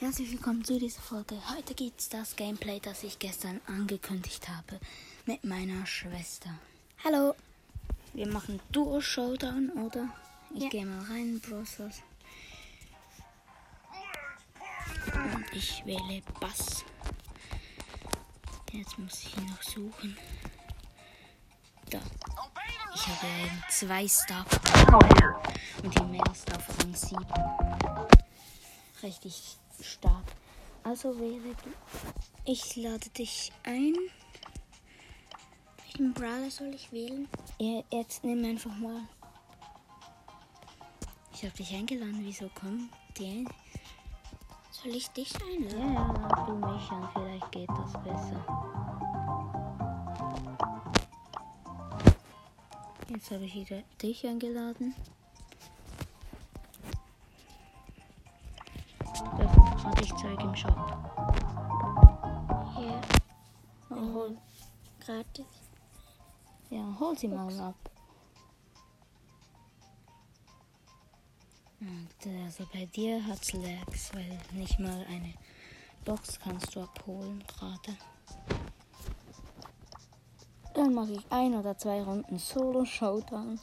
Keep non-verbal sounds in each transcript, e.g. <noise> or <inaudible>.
Herzlich willkommen zu dieser Folge. Heute gibt es das Gameplay, das ich gestern angekündigt habe, mit meiner Schwester. Hallo. Wir machen Duo Showdown, oder? Ich Ja. gehe mal rein in Browsers. Und ich wähle Bass. Jetzt muss ich ihn noch suchen. Da. Ich habe eben zwei Star und die Mail-Star von 7. Richtig stark. Also du. Ich lade dich ein. Welchen Brawler soll ich wählen? Ja, jetzt nimm einfach mal. Ich habe dich eingeladen. Wieso kommen die? Soll ich dich Ja, einladen? ja, lad du mich an. Vielleicht geht das besser. Jetzt habe ich wieder dich eingeladen. Ich Zeug im Shop. Ja. Oh, hol, Gratis. ja, hol sie mal ab. Und also bei dir hat's Lags, weil nicht mal eine Box kannst du abholen gerade. Dann mache ich ein oder zwei Runden Solo Showdown.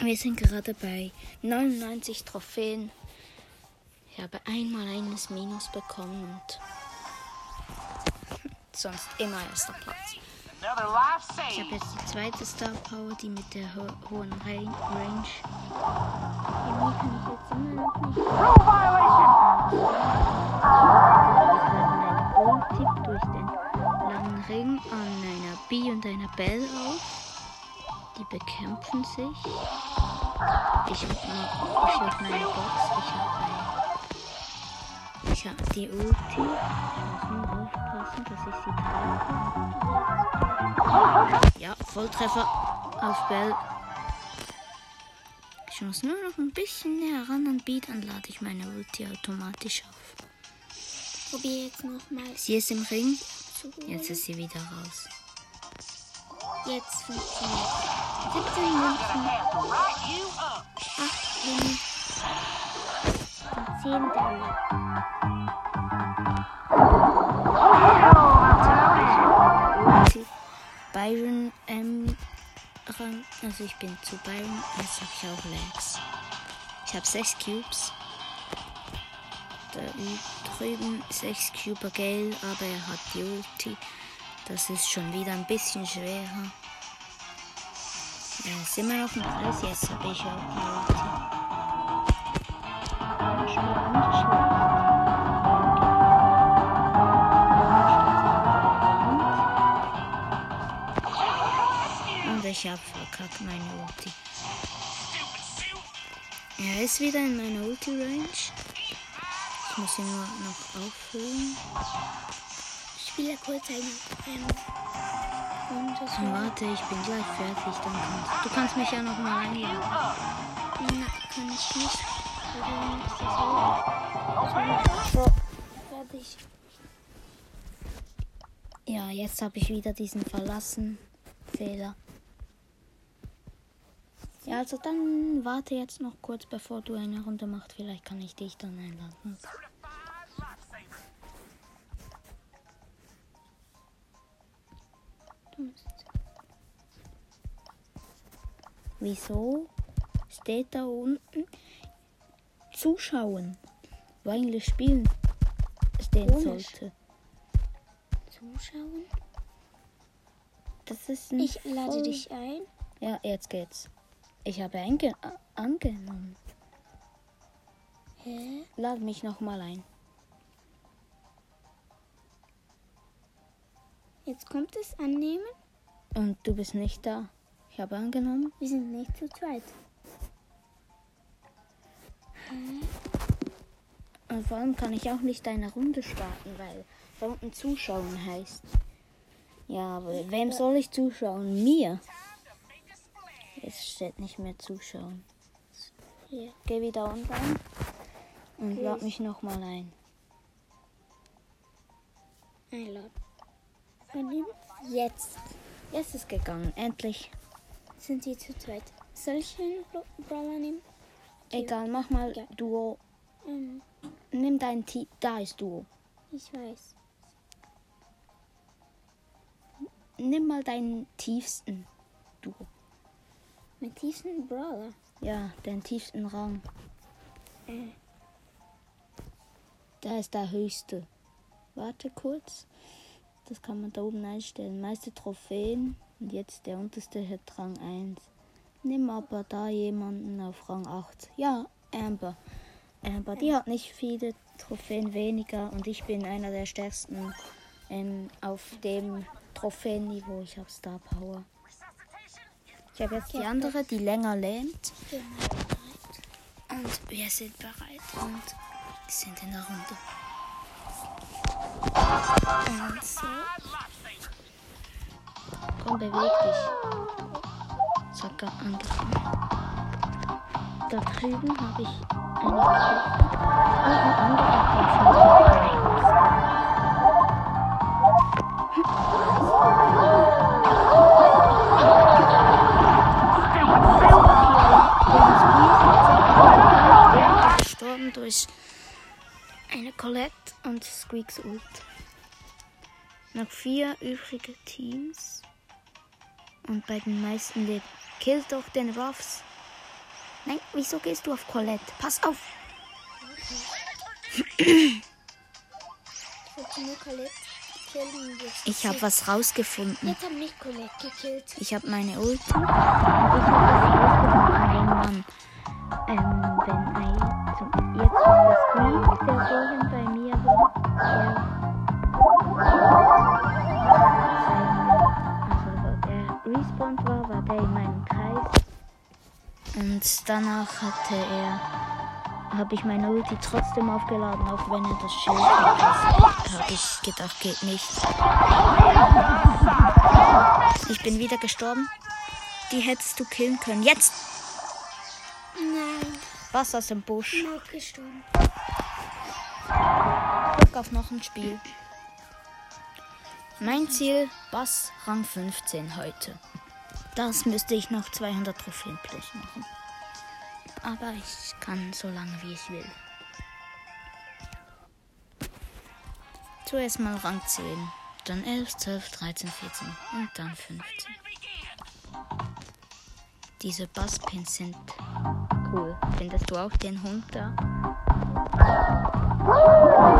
Wir sind gerade bei 99 Trophäen. Ich habe einmal eines Minus bekommen und <laughs> sonst immer erster Platz. Ich habe jetzt die zweite Star Power, die mit der ho hohen Ra Range. Chemie kann ich jetzt immer noch nicht. Ich lade meine Ulti durch den langen Ring an einer B und einer Bell auf. Die bekämpfen sich. Ich habe noch, ich hab meine Box. Ich habe eine. Ich habe die Ulti. Ich muss nur aufpassen, dass ich sie treffe. Ja, Volltreffer auf Bell. Ich muss nur noch ein bisschen näher ran an B, dann lade ich meine Ulti automatisch auf. Probier jetzt nochmal Sie ist im Ring. Jetzt ist sie wieder raus. Jetzt funktioniert 17 Münzen, write you up. 8 Ringe und 10 Daryl. Ulti. Byron ähm, Rang. Also ich bin zu Byron. Jetzt habe ich auch Lags. Ich habe 6 Cubes. Da drüben 6 Cuber Gale, aber er hat die Ulti. Das ist schon wieder ein bisschen schwerer. Er ist immer noch ein Preis. Jetzt habe ich auch die Ulti. Ja, schon mal nicht schlecht. Und ich habe verkackt meine Ulti. Er ist wieder in meiner Ulti-Range. Ich muss ihn nur noch auffüllen. Spieler kurz eine und das warte, ich bin gleich fertig. Dann kannst, du kannst mich ja noch mal einladen. Na, kann ich nicht. Fertig. Ja, jetzt habe ich wieder diesen verlassen Fehler. Ja, also dann warte jetzt noch kurz, bevor du eine Runde machst. Vielleicht kann ich dich dann einladen. Wieso steht da unten Zuschauen, wo eigentlich spielen stehen Komisch. sollte? Zuschauen. Das ist ein Ich lade voll- dich ein. Ja, jetzt geht's. Ich habe einge a- angenommen. Hä? Lad mich noch mal ein. Jetzt kommt es annehmen. Und du bist nicht da. Ich habe angenommen. Wir sind nicht zu zweit. Und vor allem kann ich auch nicht eine Runde starten, weil da unten zuschauen heißt. Ja, aber wem soll ich zuschauen? Mir. Jetzt steht nicht mehr zuschauen. Hier. Geh wieder online und Okay. lad mich noch mal ein. Einladen. Jetzt Jetzt ist gegangen, endlich. sind sie zu zweit. Soll ich einen Bra- Brawler nehmen? Egal, mach mal Ja. Duo Ähm, Nimm dein Team. Da ist Duo. ich weiß. Nimm mal deinen tiefsten Duo. Mein tiefsten Brawler. Ja, den tiefsten Rang. Äh, Da ist der höchste. Warte kurz. Das kann man da oben einstellen. Meiste Trophäen. Und jetzt der unterste hat Rang 1. Nimm aber da jemanden auf Rang 8. Ja, Amber. Amber, die hat nicht viele Trophäen weniger und ich bin einer der stärksten ähm, auf dem Trophäenniveau. Ich habe Star Power. Ich habe jetzt die andere, die länger mal bereit. Und wir sind bereit und sind in der Runde. Und so. Komm, beweg dich. Zacker, angefangen. Da drüben habe ich eine Kiste. Und ein anderer durch eine Colette und Squeaks Ult. Noch vier übrige Teams. Und bei den meisten lebt. Kill doch den Ruffs. Nein, wieso gehst du auf Colette? Pass auf! Ich habe was rausgefunden. Ich habe meine Ulti. Ich habe was rausgefunden, wenn man. Ähm, wenn ein. Zum, jetzt der Squeak, der vorhin bei mir war. Der. Respawned war, war der in meinem Kreis. Und danach hatte er. Habe ich meine Ulti trotzdem aufgeladen, auch wenn er das Schild hat. Habe ich gedacht, geht nicht. Ich bin wieder gestorben. Die hättest du killen können. Jetzt! Nein, Was aus dem Busch. noch gestorben. Glück auf noch ein Spiel. Mein Ziel, Bass Rang 15 heute. Das müsste ich noch 200 Trophäen plus machen. Aber ich kann so lange wie ich will. Zuerst mal Rang 10, dann 11, 12, 13, 14 und dann 15. Diese Basspins sind cool. Findest du auch den Hund da?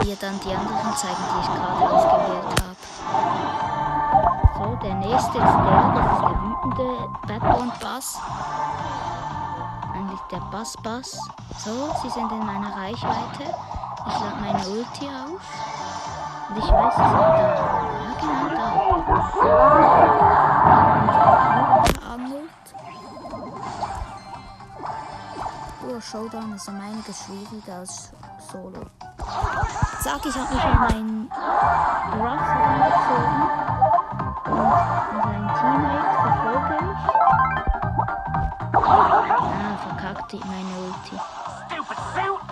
Dir dann die anderen zeigen, die ich gerade ausgewählt habe. So, der nächste ist der, das ist der wütende Badborn Bass. Eigentlich der Bass Bass. So, sie sind in meiner Reichweite. Ich lade meine Ulti auf. Und ich weiß, sie sind da. Ja, genau da. Angelt. Oh, Showdown ist um einiges schwieriger als Solo. Sag, ich habe mich an meinen Ruff herangezogen und seinen Teammate verfolge ich. Ah, verkackt die meine Ulti. Stupid suit!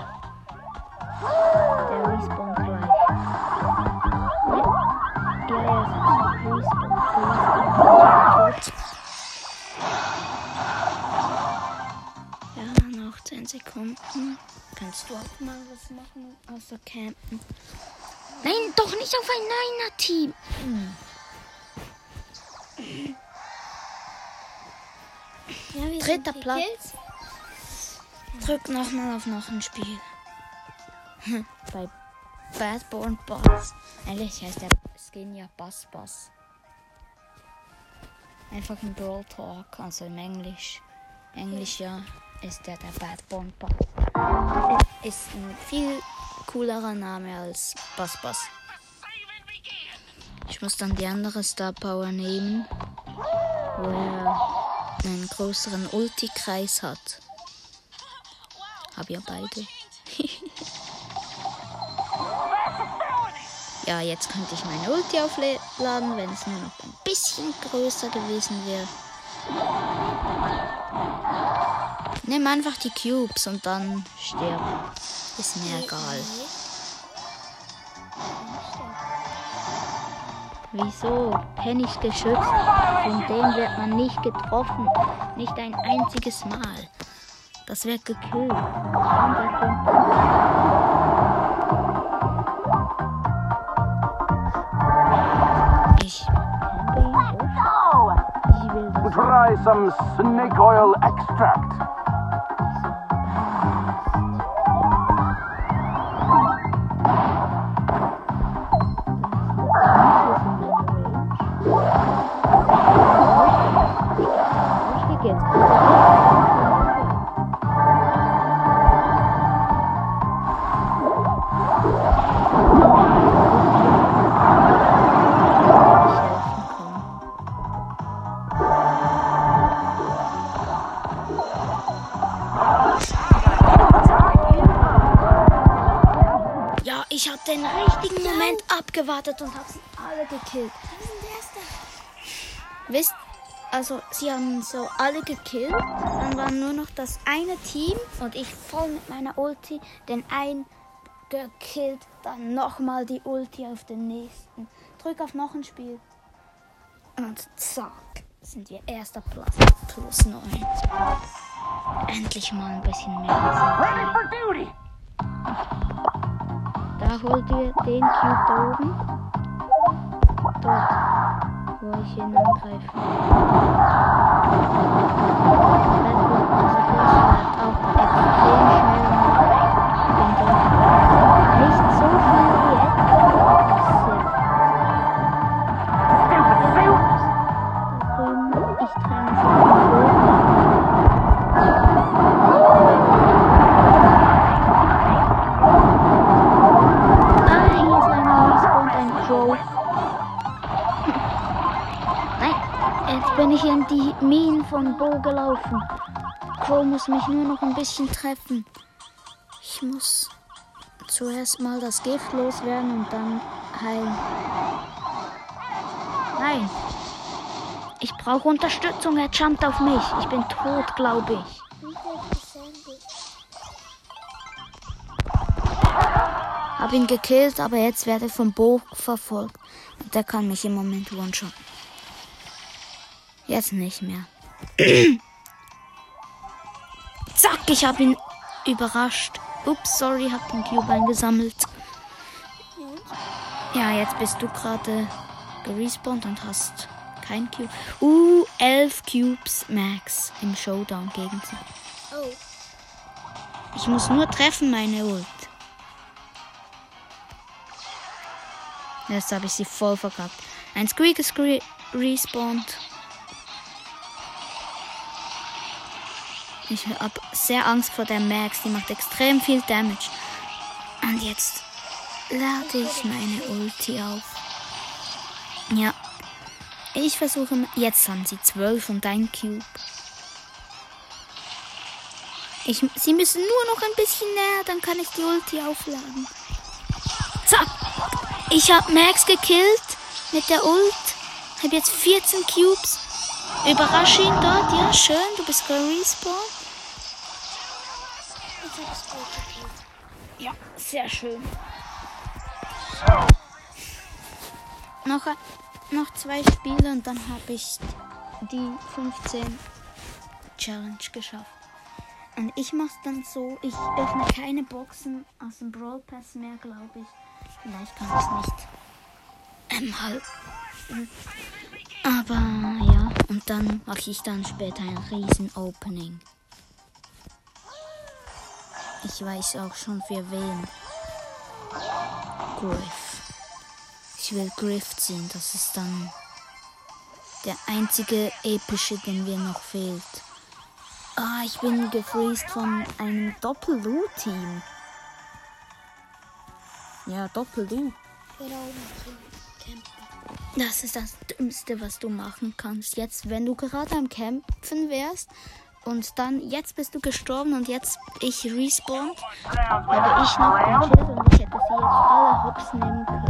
Der respawnt gleich. Ja, ja, es ist respawn. respawn. Tot. Ja, noch 10 Sekunden. Kannst du auch mal was machen außer campen? Nein, doch nicht auf ein Niner-Team. Ja, wir Dritter Platz. Drück nochmal auf noch ein Spiel. Bei Badborn Boss. Eigentlich heißt der Skin ja Bass Bass. Einfach ein Brawl Talk, also im Englisch. Englisch ja ist der der Badborn Boss. Ist ein viel coolerer Name als Bass Bass. Ich muss dann die andere Star Power nehmen, wo er einen größeren Ulti-Kreis hat. Hab ja beide. <laughs> ja, jetzt könnte ich meine Ulti aufladen, wenn es nur noch ein bisschen größer gewesen wäre. Nimm einfach die Cubes und dann stirb. Ist mir egal. Wieso? Pennies Geschütz. Von dem wird man nicht getroffen. Nicht ein einziges Mal. Das wird gekillt. Kommt. Ich. Ich will Try some snake oil so alle gekillt. Dann war nur noch das eine Team und ich voll mit meiner Ulti den einen gekillt. Dann nochmal die Ulti auf den nächsten. Drück auf noch ein Spiel. Und zack, sind wir erster Platz plus 9. Endlich mal ein bisschen mehr. Ready for duty. Da holt ihr den Cube da oben. Dort, wo ich ihn angreife. Red Bull, also auch extrem schnell mich nur noch ein bisschen treffen. Ich muss zuerst mal das Gift loswerden und dann heilen. Nein. Ich brauche Unterstützung. Er jumpt auf mich. Ich bin tot, glaube ich. Hab ihn gekillt, aber jetzt werde ich vom Bo verfolgt. Und der kann mich im Moment one-shot. Jetzt nicht mehr. <clears throat> Zack, ich hab ihn überrascht. Ups, sorry, hab den Cube eingesammelt. Ja, jetzt bist du gerade gerespawnt und hast kein Cube. Uh, elf Cubes Max im Showdown gegen sie. Oh, Ich muss nur treffen, meine Ult. Jetzt habe ich sie voll verkackt. Ein Squeak ist respawned. Ich habe sehr Angst vor der Max. Die macht extrem viel Damage. Und jetzt lade ich meine Ulti auf. Ja. Ich versuche. Jetzt haben sie 12 und ein Cube. Ich, sie müssen nur noch ein bisschen näher, dann kann ich die Ulti aufladen. Zack! Ich habe Max gekillt mit der Ult. Habe jetzt 14 Cubes. Überrasche ihn dort. Ja, schön. Du bist gerespawnt. Sehr schön. Noch, noch zwei Spiele und dann habe ich die 15 Challenge geschafft. Und ich mache es dann so, ich öffne keine Boxen aus dem Brawl Pass mehr, glaube ich. Vielleicht kann ich es nicht ähm, halten. Aber ja, und dann mache ich dann später ein riesen Opening. Ich weiß auch schon für wen. Griff. Ich will Griff ziehen, das ist dann der einzige epische, den mir noch fehlt. Ah, ich bin gefreezed von einem Doppel-Lu-Team. Ja, campen. Das ist das Dümmste, was du machen kannst. Jetzt, wenn du gerade am Kämpfen wärst und dann, jetzt bist du gestorben und jetzt ich respawn, Sounds habe like ich noch ein. Schild und ich hätte sie jetzt alle hops nehmen können.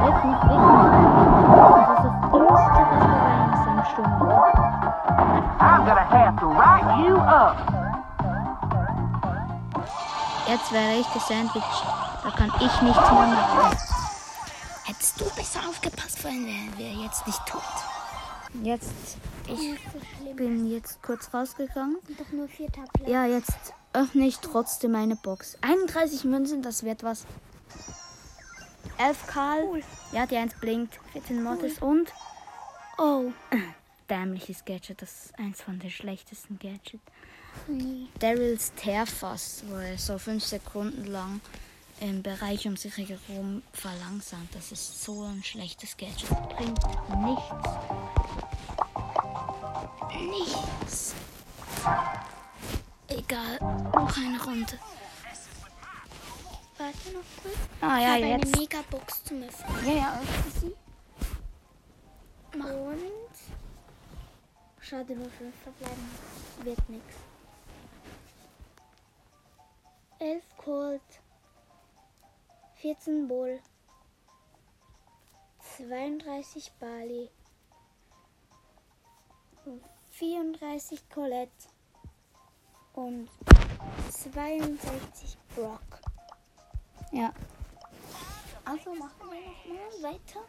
Das Das das. Jetzt wäre ich gesandwiched. Da kann ich nichts mehr machen. Hättest du besser aufgepasst, weil er wäre jetzt nicht tot. Jetzt, ich so bin jetzt kurz rausgegangen. Doch nur vierter Platz. Ja, jetzt öffne ich trotzdem eine Box. 31 Münzen, das wird was. 11 Karl. Ja, die 1 blinkt. 14 Mortis und. Oh. <clears throat> Dämliches Gadget. Das ist eins von den schlechtesten Gadgets. Nee. Daryls Teerfass, wo er so 5 Sekunden lang im Bereich um sich herum verlangsamt. Das ist so ein schlechtes Gadget. Bringt nichts. Nichts. Egal. Noch eine Runde. Warte noch kurz. Ah ich ja, habe eine jetzt. Megabox zum Öffnen. Ja, ja, sie. Und. Schade, nur fünf verbleiben. Wird nix. 11 Colt. 14 Bull. 32 Bali. und 34 Colette. Und 62 Brock. Ja. Also machen wir nochmal weiter.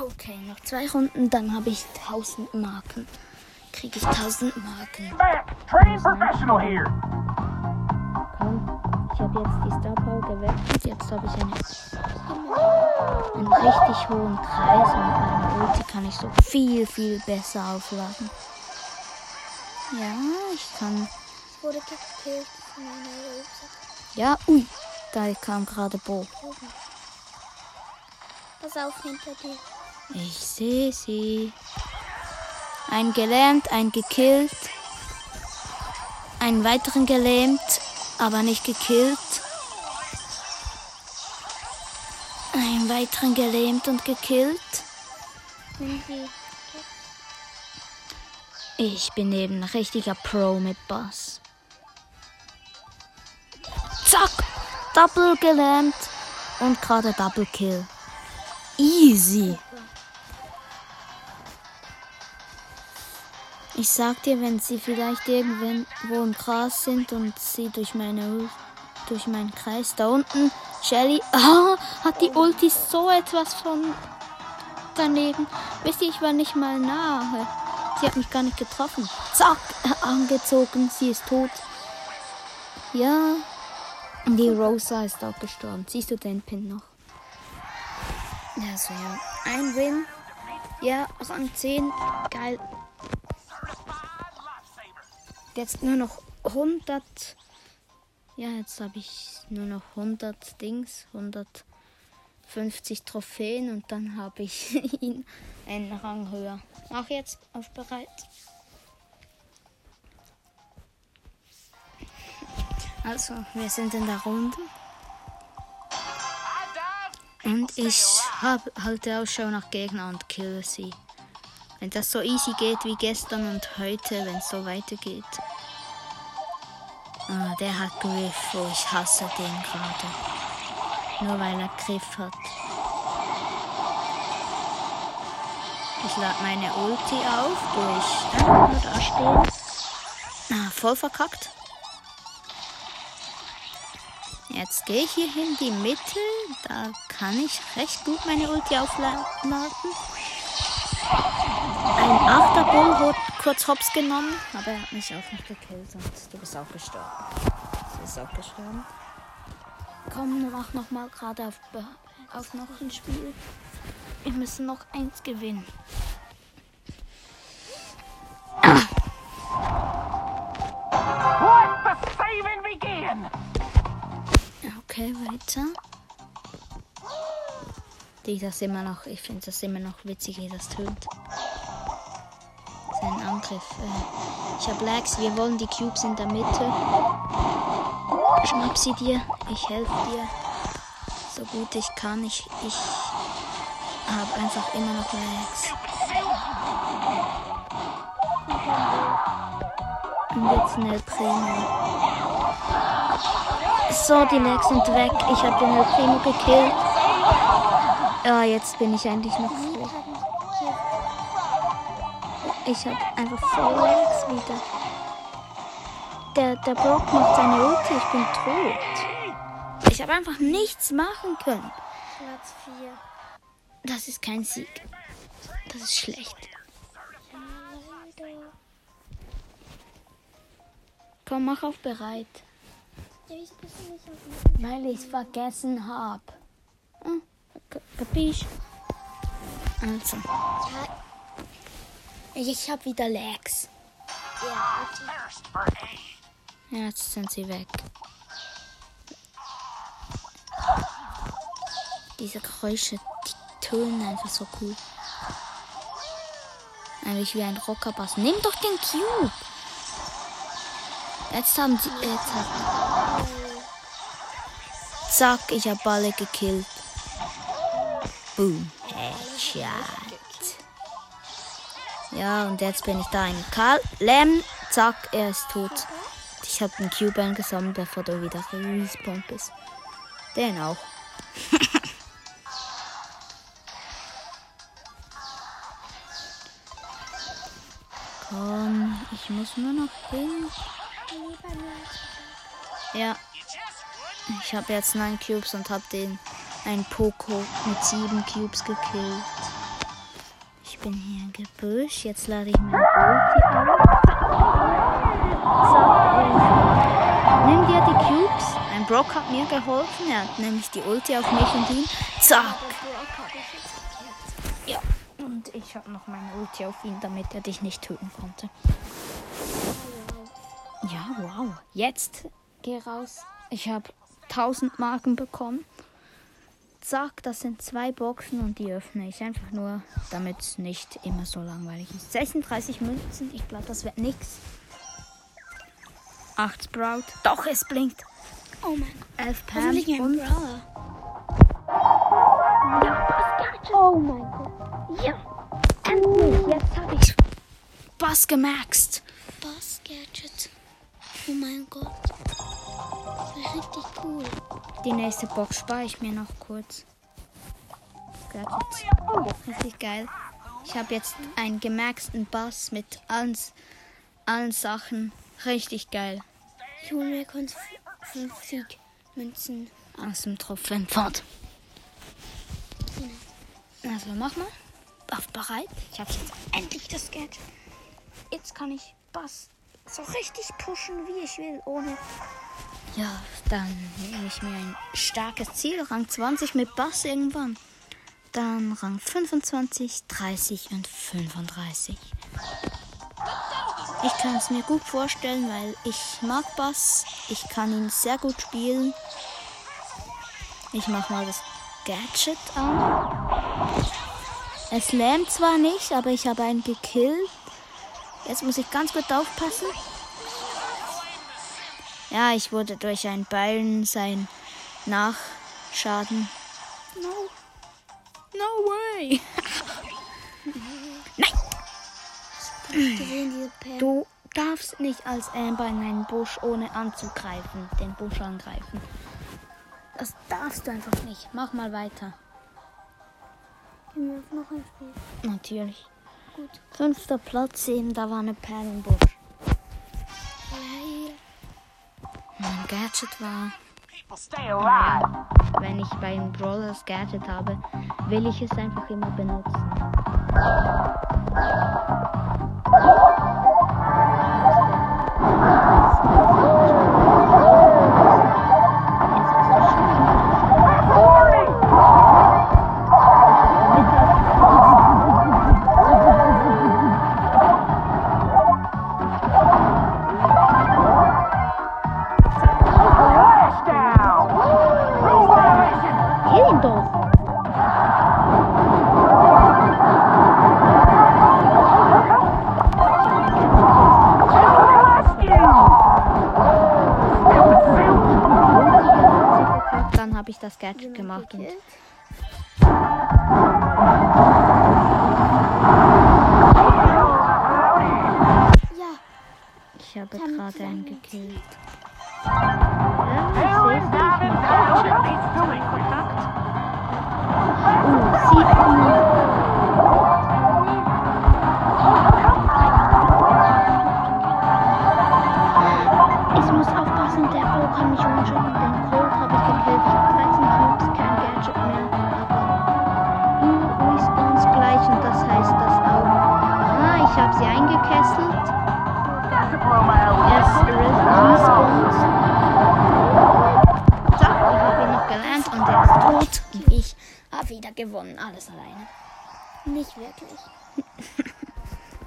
Okay, noch zwei Runden, dann habe ich 1000 Marken. Kriege ich 1000 Marken. Professional here! Komm, ich habe jetzt die Star Power gewechselt. Jetzt habe ich eine, einen richtig hohen Kreis und meine Ulti kann ich so viel, viel besser aufladen. Ja, ich kann. Ich wurde gekillt von einer Rose. Ja, ui, da kam gerade Bo. Pass auf hinter dir. Ich sehe sie. Ein gelähmt, ein gekillt. Einen weiteren gelähmt, aber nicht gekillt. Einen weiteren gelähmt und gekillt. Ich bin eben ein richtiger Pro mit Boss. Zack! Double gelähmt und gerade Double Kill. Easy. Ich sag dir, wenn sie vielleicht irgendwo im Gras sind und sie durch meine durch meinen Kreis da unten. Shelly <laughs> ah, hat die Ulti so etwas von daneben. Wisst ihr, ich war nicht mal nahe. Sie hat mich gar nicht getroffen. Zack, <laughs> angezogen, sie ist tot. Ja, die Rosa ist auch gestorben. Siehst du den Pin noch? Ja, so ja. Ein Win. Ja, Rang 10. Geil. Jetzt nur noch 100. Ja, jetzt habe ich nur noch 100 Dings. 150 Trophäen und dann habe ich <laughs> ihn einen Rang höher. Mach jetzt auf. Also, wir sind in der Runde. Und ich hab, halte Ausschau nach Gegnern und kille sie. Wenn das so easy geht wie gestern und heute, wenn es so weitergeht. Ah, der hat Griff. Oh, ich hasse den gerade. Nur weil er Griff hat. Ich lade meine Ulti auf durch einfach nur da stehen. Ah, voll verkackt. Jetzt gehe ich hier in die Mitte. Da kann ich recht gut meine Ulti aufladen. Ein Achterbull hat kurz hops genommen, aber er hat mich auch nicht gekillt und du bist auch gestorben. Sie ist auch gestorben. Komm, mach noch mal gerade auf, auf noch ein Spiel. Wir müssen noch eins gewinnen. Okay, weiter. Die das immer noch, ich finde das immer noch witzig, wie das tönt. Angriff. Äh, ich habe Lags, wir wollen die Cubes in der Mitte. Schnapp sie dir, ich helfe dir. So gut ich kann. Ich, ich habe einfach immer noch Lags. Und jetzt eine Primo. So, die Legs sind weg. Ich habe den El Primo gekillt. Ja, jetzt bin ich eigentlich noch froh. Ich habe einfach voll Legs wieder. der, der Brock macht seine Ulti, ich bin tot. Ich habe einfach nichts machen können. Platz 4. Das ist kein Sieg. Das ist schlecht. Komm, mach auf bereit. Weil ich es vergessen habe. Hm, ka- kapisch? Also, Ja, ich habe wieder Lags. ja, jetzt sind sie weg. Diese Geräusche, die tönen einfach so cool. Eigentlich wie ein Rockerbass. Nimm doch den Cube! Jetzt haben sie. Jetzt hat, zack, ich habe alle gekillt. Boom. Headshot. Ja, und jetzt bin ich da in Karl. Lem, zack, er ist tot. Ich habe den Cube eingesammelt, bevor du wieder respawned bist. Den auch. <laughs> Komm, ich muss nur noch hin. Ja, ich habe jetzt neun Cubes und habe den einen Poco mit sieben Cubes gekillt. Bin hier im Gebüsch. Jetzt lade ich meine Ulti auf. Zack, ey. Nimm dir die Cubes. Ein Brock hat mir geholfen. Er hat nämlich die Ulti auf mich und ihn. Zack. Ja. Und ich habe noch meine Ulti auf ihn, damit er dich nicht töten konnte. Ja, wow. Jetzt geh raus. Ich habe 1000 Marken bekommen. Zack, das sind zwei Boxen und die öffne ich einfach nur, damit es nicht immer so langweilig ist. 36 Münzen, ich glaube, das wird nix. 8 Sprout. Doch, es blinkt. Oh mein Gott. 11 Pam Hoffentlich ein und Brawler. Oh mein Gott. Ja, endlich. Jetzt habe ich Bass gemaxt. Boss Gadget. Oh mein Gott. Richtig cool. Die nächste Box spare ich mir noch kurz. Richtig geil. Ich habe jetzt einen gemaxten Bass mit allen, allen Sachen. Richtig geil. Ich hole mir kurz 50 Münzen. Aus dem Trophäenpfad. Also mach mal. Auf bereit. Ich habe jetzt endlich das Gadget. Jetzt kann ich Bass so richtig pushen, wie ich will, ohne. Ja, dann nehme ich mir ein starkes Ziel, Rang 20 mit Bass irgendwann. Dann Rang 25, 30 und 35. Ich kann es mir gut vorstellen, weil ich mag Bass. Ich kann ihn sehr gut spielen. Ich mache mal das Gadget an. Es lähmt zwar nicht, aber ich habe einen gekillt. Jetzt muss ich ganz gut aufpassen. Ja, ich wurde durch ein Beilen sein Nachschaden. No. No way. <laughs> Gesehen, Pam. Du darfst nicht als Amber in einen Busch ohne anzugreifen, den Busch angreifen. Das darfst du einfach nicht. Mach mal weiter. Gehen wir noch ein Spiel. Natürlich. Gut. Fünfter Platz eben, da war eine Perle Mein Gadget war, wenn ich bei einem Brawler das Gadget habe, will ich es einfach immer benutzen. Das Gadget gemacht und. Ja. ich habe gerade einen gekillt. Hell is down and down. Nicht wirklich.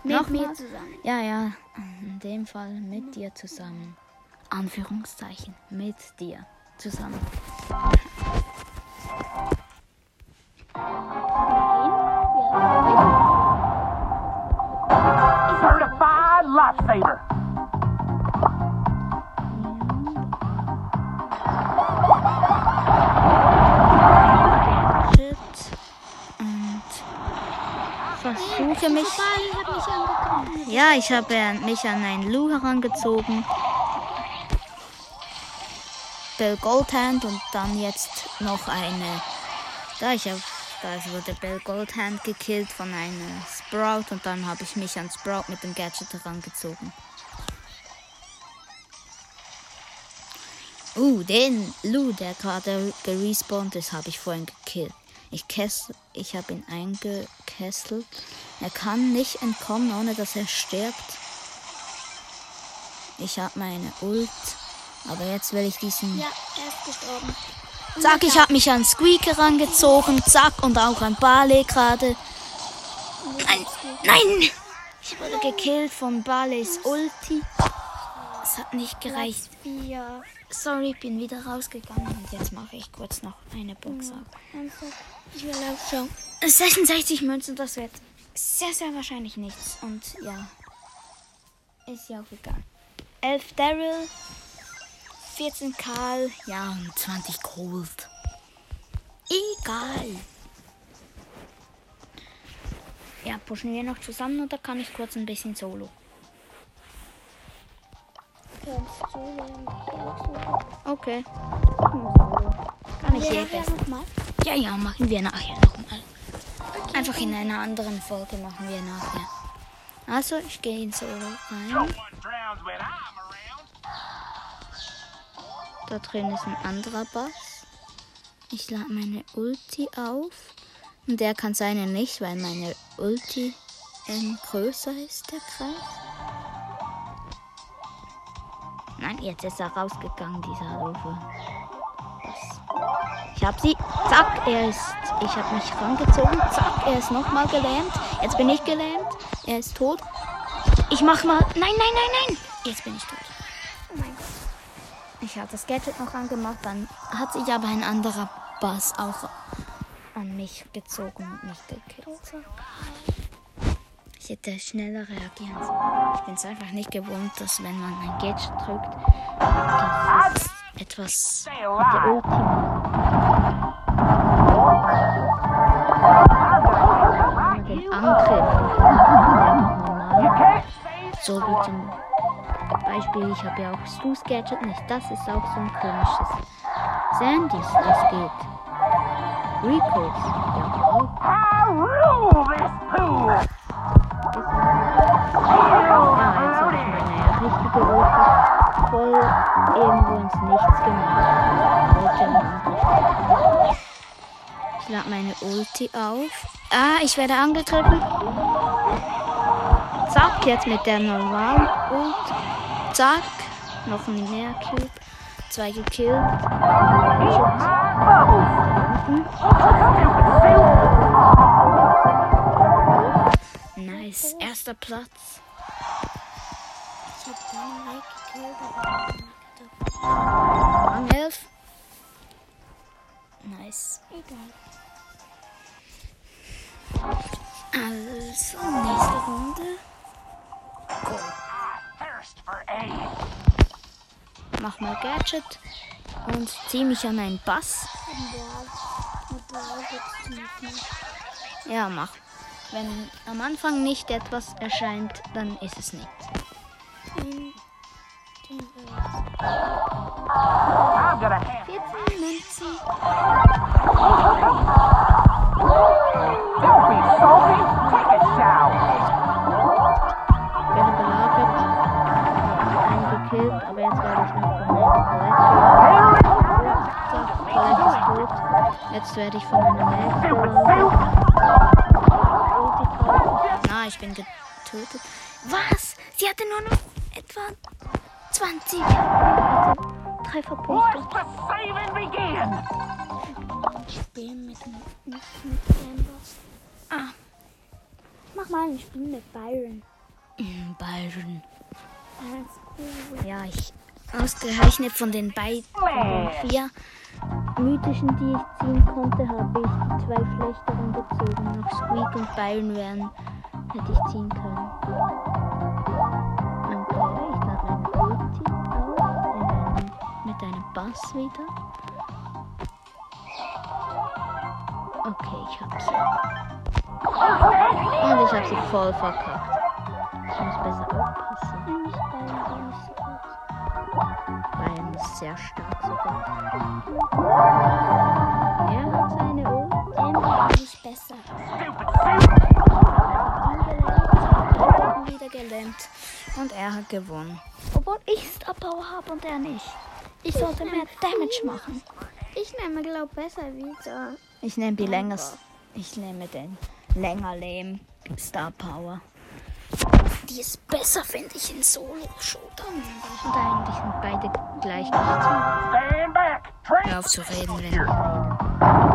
Noch <laughs> Mit mir mal? zusammen. Ja, ja. In dem Fall mit dir zusammen. Anführungszeichen. Mit dir zusammen. Certified lifesaver. Versuche mich. Ja, ich habe mich an einen Lou herangezogen. Bell Goldhand und dann jetzt noch eine. Da ich habe. Da wurde Bell Goldhand gekillt von einer Sprout und dann habe ich mich an Sprout mit dem Gadget herangezogen. Uh, den Lou, der gerade gerespawnt ist, habe ich vorhin gekillt. Ich, ich habe ihn eingekesselt. Er kann nicht entkommen, ohne dass er stirbt. Ich habe meine Ult. Aber jetzt will ich diesen. Ja, er ist gestorben. Zack, ich habe mich an Squeak herangezogen. Zack, und auch an Barley gerade. Nein, nein! Ich wurde gekillt von Barleys Ulti. Es hat nicht gereicht. Sorry, bin wieder rausgegangen und jetzt mache ich kurz noch eine Box auf. Ich will auch schauen. 66 Münzen, das wird sehr, sehr wahrscheinlich nichts. Und ja, ist ja auch egal. 11 Daryl, 14 Karl, ja, und 20 Gold. Egal. Ja, pushen wir noch zusammen oder kann ich kurz ein bisschen solo? Okay. Kann ich du Ja, ja, machen wir nachher nochmal. Einfach in einer anderen Folge machen wir nachher. Also, ich gehe in Solo rein. Da drin ist ein anderer Boss. Ich lade meine Ulti auf. Und der kann seine nicht, weil meine Ulti ähm, größer ist, der Kreis. Nein, jetzt ist er rausgegangen, dieser Boss. Ich hab sie. Zack, er ist. Ich habe mich rangezogen. Zack, er ist nochmal gelähmt. Jetzt bin ich gelähmt. Er ist tot. Ich mach mal. Nein, nein, nein, nein. Jetzt bin ich tot. Oh mein Gott. Ich habe das Gadget noch angemacht, dann hat sich aber ein anderer Bass auch an mich gezogen und mich gekillt. Ich hätte schneller reagieren sollen. Ich bin es einfach nicht gewohnt, dass wenn man ein Gadget drückt, dass es etwas der alive. So wie zum Beispiel, ich habe ja auch Stu's Gadget nicht. Das ist auch so ein komisches. Sandys, das geht. Rico's, ja jetzt habe ich meine richtige Ulti voll irgendwo ins Nichts gemacht. Ich lade meine Ulti auf. Ah, ich werde angegriffen. Zack, jetzt mit der normalen Ult. Zack, noch ein mehr. Zwei gekillt. Nice, erster Platz. Ich hab deinen Like gekillt, aber ich hab gedacht, Rang 11. Nice. egal. Also, nächste Runde. Aid. Mach mal Gadget und zieh mich an einen Bass. Ja, mach. Wenn am Anfang nicht etwas erscheint, dann ist es nicht. In den Mac Stupid belagert. suit. Ulti drauf. Na, ich bin ge getötet. Was? Sie hatte nur noch etwa 20. Also Trefferpunkte. Mit, nicht mit Amber. Ah, Mach mal ein Spiel mit Byron. mm, Byron. Cool. Ja, ich ausgerechnet von den beiden vier mythischen, die ich ziehen konnte, habe ich die zwei schlechteren gezogen. Noch Squeak und Byron wären, hätte ich ziehen können. Okay, ich lade meine Ulti auf in einem, mit einem Bass wieder. Okay, ich hab sie. Und ich habe sie voll verkackt. Ich muss besser aufpassen. Bayern ist sehr stark sogar. Er hat seine Ult. Amber ist besser. wieder gelähmt. Und er hat gewonnen. Obwohl ich Star Power habe und er nicht. Ich sollte mehr Damage machen. Ich nehme, glaube besser wieder. Ich nehme die länger. Ich nehme den länger Lehm Star Power. Die ist besser, finde ich, in Solo-Shooter. Und eigentlich sind beide gleich! Train Hör auf zu reden, wenn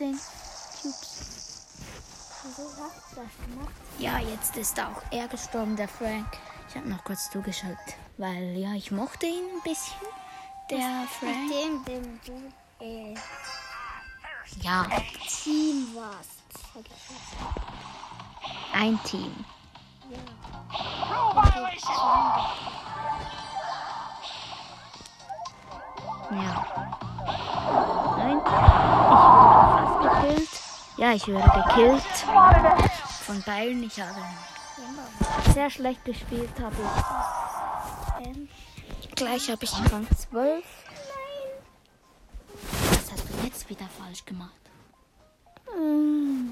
15 Cubes. Ja, jetzt ist auch er gestorben, der Frank. Ich habe noch kurz zugeschaut, weil ja, ich mochte ihn ein bisschen. Der Frank. Mit dem, dem du äh, ja. Team warst. Ein Team. Ja. Ja. Nein, ich wurde fast gekillt. Ja, ich wurde gekillt von beiden. Ich habe sehr schlecht gespielt, habe ich. Ähm, Gleich habe ich Rang 12. Was hast du jetzt wieder falsch gemacht? mm.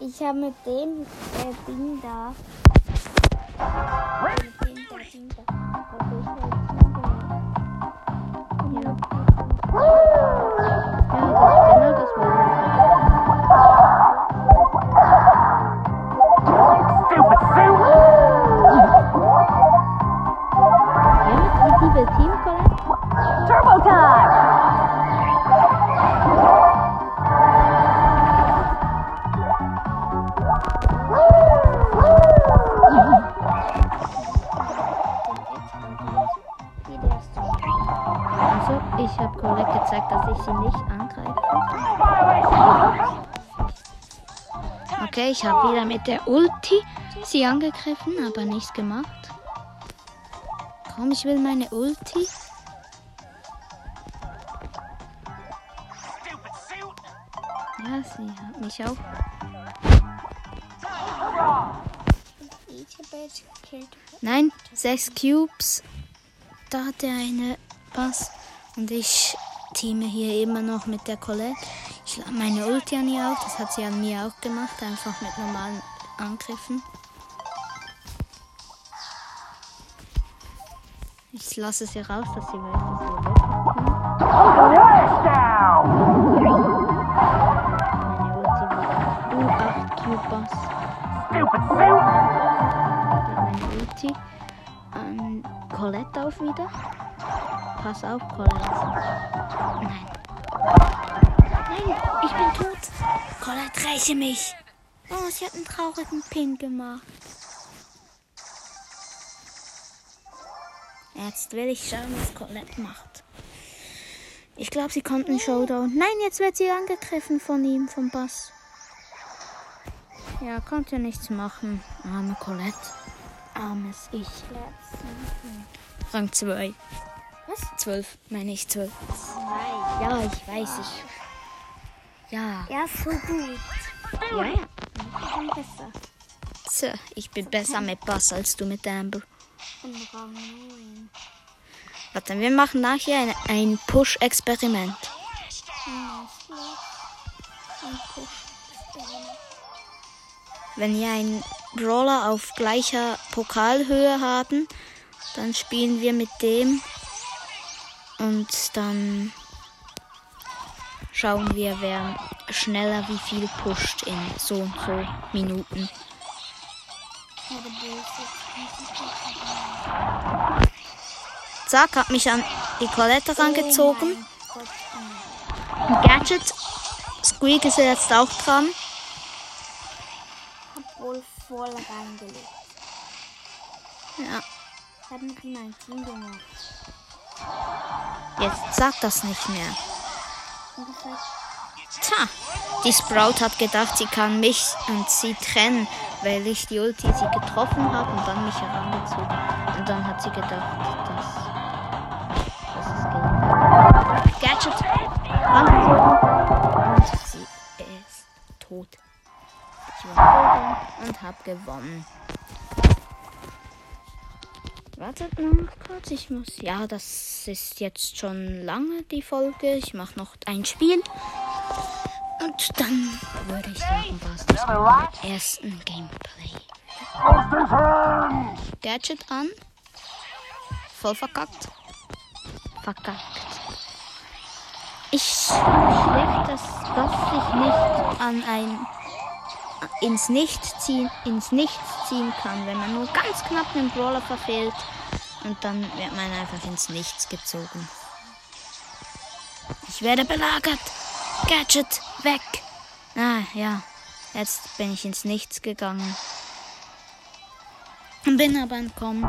ich habe mit dem äh, Ding da. Mit dem da Ding da. Colette gezeigt, dass ich sie nicht angreife. Okay, ich habe wieder mit der Ulti sie angegriffen, aber nichts gemacht. Komm, ich will meine Ulti. Ja, sie hat mich auch. Nein, sechs Cubes. da hat er eine Pass. Und ich teame hier immer noch mit der Colette. Ich meine Ulti an ihr auf. Das hat sie an mir auch gemacht. Einfach mit normalen Angriffen. Ich lasse sie raus, dass sie weiß, dass wir wegkommen. Meine Ulti war U8 Q-Bass. Stupid suit! meine Ulti an Colette auf wieder. Pass auf, Colette. Nein. Nein, ich bin tot. Colette, räche mich. Oh, sie hat einen traurigen Pin gemacht. Jetzt will ich schauen, was Colette macht. Ich glaube, sie kommt in Showdown. Nein, jetzt wird sie angegriffen von ihm, vom Bass. Ja, konnte ja nichts machen. Arme Colette. Armes Ich. Rang 2. Was? 12, meine ich 12. Nein. Ja, ich weiß, ich. Ja. Ja, so gut. Ja, ja. Ich bin besser. So, ich bin besser mit Bass als du mit Amber. In Rang 9. Warte, wir machen nachher ein, ein Push-Experiment. Wenn wir einen Brawler auf gleicher Pokalhöhe haben, dann spielen wir mit dem und dann schauen wir, wer schneller wie viel pusht in so und so Minuten. Zack, hat mich an die Colette rangezogen. Gadget. Squeak ist jetzt auch dran. Hab wohl voll reingelegt. Ja. Ich hab mit ein Team gemacht. Jetzt sagt das nicht mehr. Das Tja, die Sprout hat gedacht, sie kann mich und sie trennen, weil ich die Ulti sie getroffen habe und dann mich herangezogen. Und dann hat sie gedacht, dass, dass es geht. Gadget und sie ist tot. Ich war und hab gewonnen. Wartet noch kurz, ich muss. Ja, das ist jetzt schon lange die Folge. Ich mache noch ein Spiel. Und dann würde ich sagen, war das ersten Gameplay. Gadget an. Voll verkackt. Verkackt. Ich dass das sich nicht an ein ins Nichts ziehen, ins Nichts ziehen kann, wenn man nur ganz knapp einen Brawler verfehlt und dann wird man einfach ins Nichts gezogen. Ich werde belagert. Gadget weg. Ah, ja. Jetzt bin ich ins Nichts gegangen. Bin aber entkommen.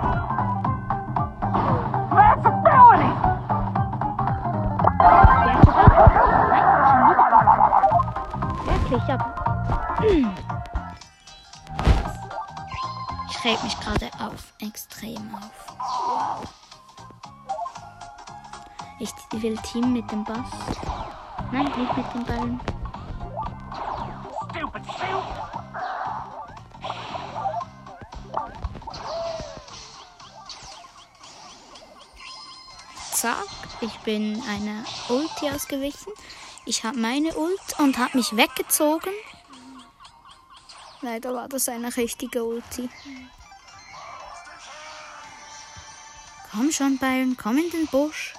Wirklich, aber. Ich reg mich gerade auf. Extrem auf. Ich will Team mit dem Bass. Nein, nicht mit dem Ballen. Zack, ich bin einer Ulti ausgewichen. Ich habe meine Ult und habe mich weggezogen. Leider war das eine richtige Ulti. Komm schon, Byron, komm in den Busch.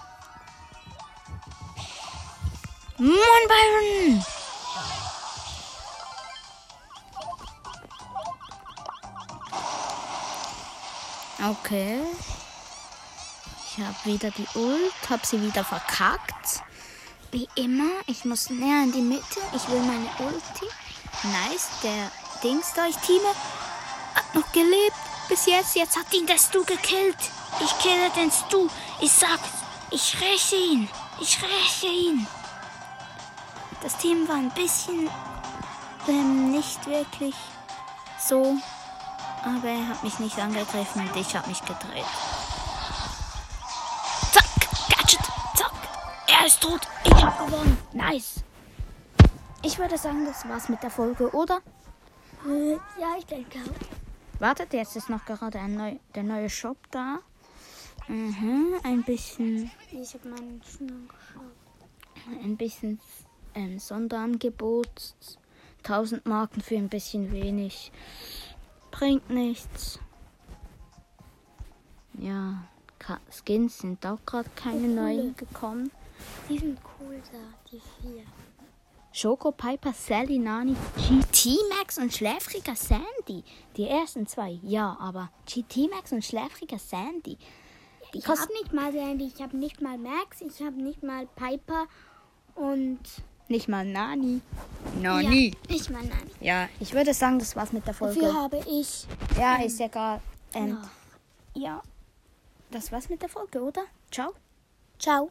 Moin, Byron! Okay. Ich habe wieder die Ult, habe sie wieder verkackt. Wie immer, ich muss näher in die Mitte. Ich will meine Ulti. Nice, der Dings da, ich teame, hat noch gelebt. Bis jetzt, jetzt hat ihn der Stu gekillt. Ich kille den Stu. Ich sag, ich räche ihn. Ich räche ihn. Das Team war ein bisschen ähm, nicht wirklich so. Aber er hat mich nicht angegriffen und ich habe mich gedreht. Zack, Gadget, zack. Er ist tot. Ich habe gewonnen. Nice. Ich würde sagen, das war's mit der Folge, oder? äh, ja, ich denke auch. Wartet, jetzt ist noch gerade neu, der neue Shop da. Mhm, ein bisschen, Ich habe meinen Schnur geschaut. ein bisschen ähm, Sonderangebot. 1000 Marken für ein bisschen wenig. Bringt nichts. Ja, Skins sind auch gerade keine neuen gekommen. Die sind cool da, die vier. Schoko, Piper, Sally, Nani, GT Max und schläfriger Sandy. Die ersten zwei, ja, aber GT Max und schläfriger Sandy. Die Ich habe nicht mal Sandy, ich habe nicht mal Max, ich habe nicht mal Piper und. nicht mal Nani. Ja, nicht mal nein. Ja, ich würde sagen, das war's mit der Folge. Dafür habe ich. Ja, ist egal. Ähm, Ja. ja, das war's mit der Folge, oder? Ciao. Ciao.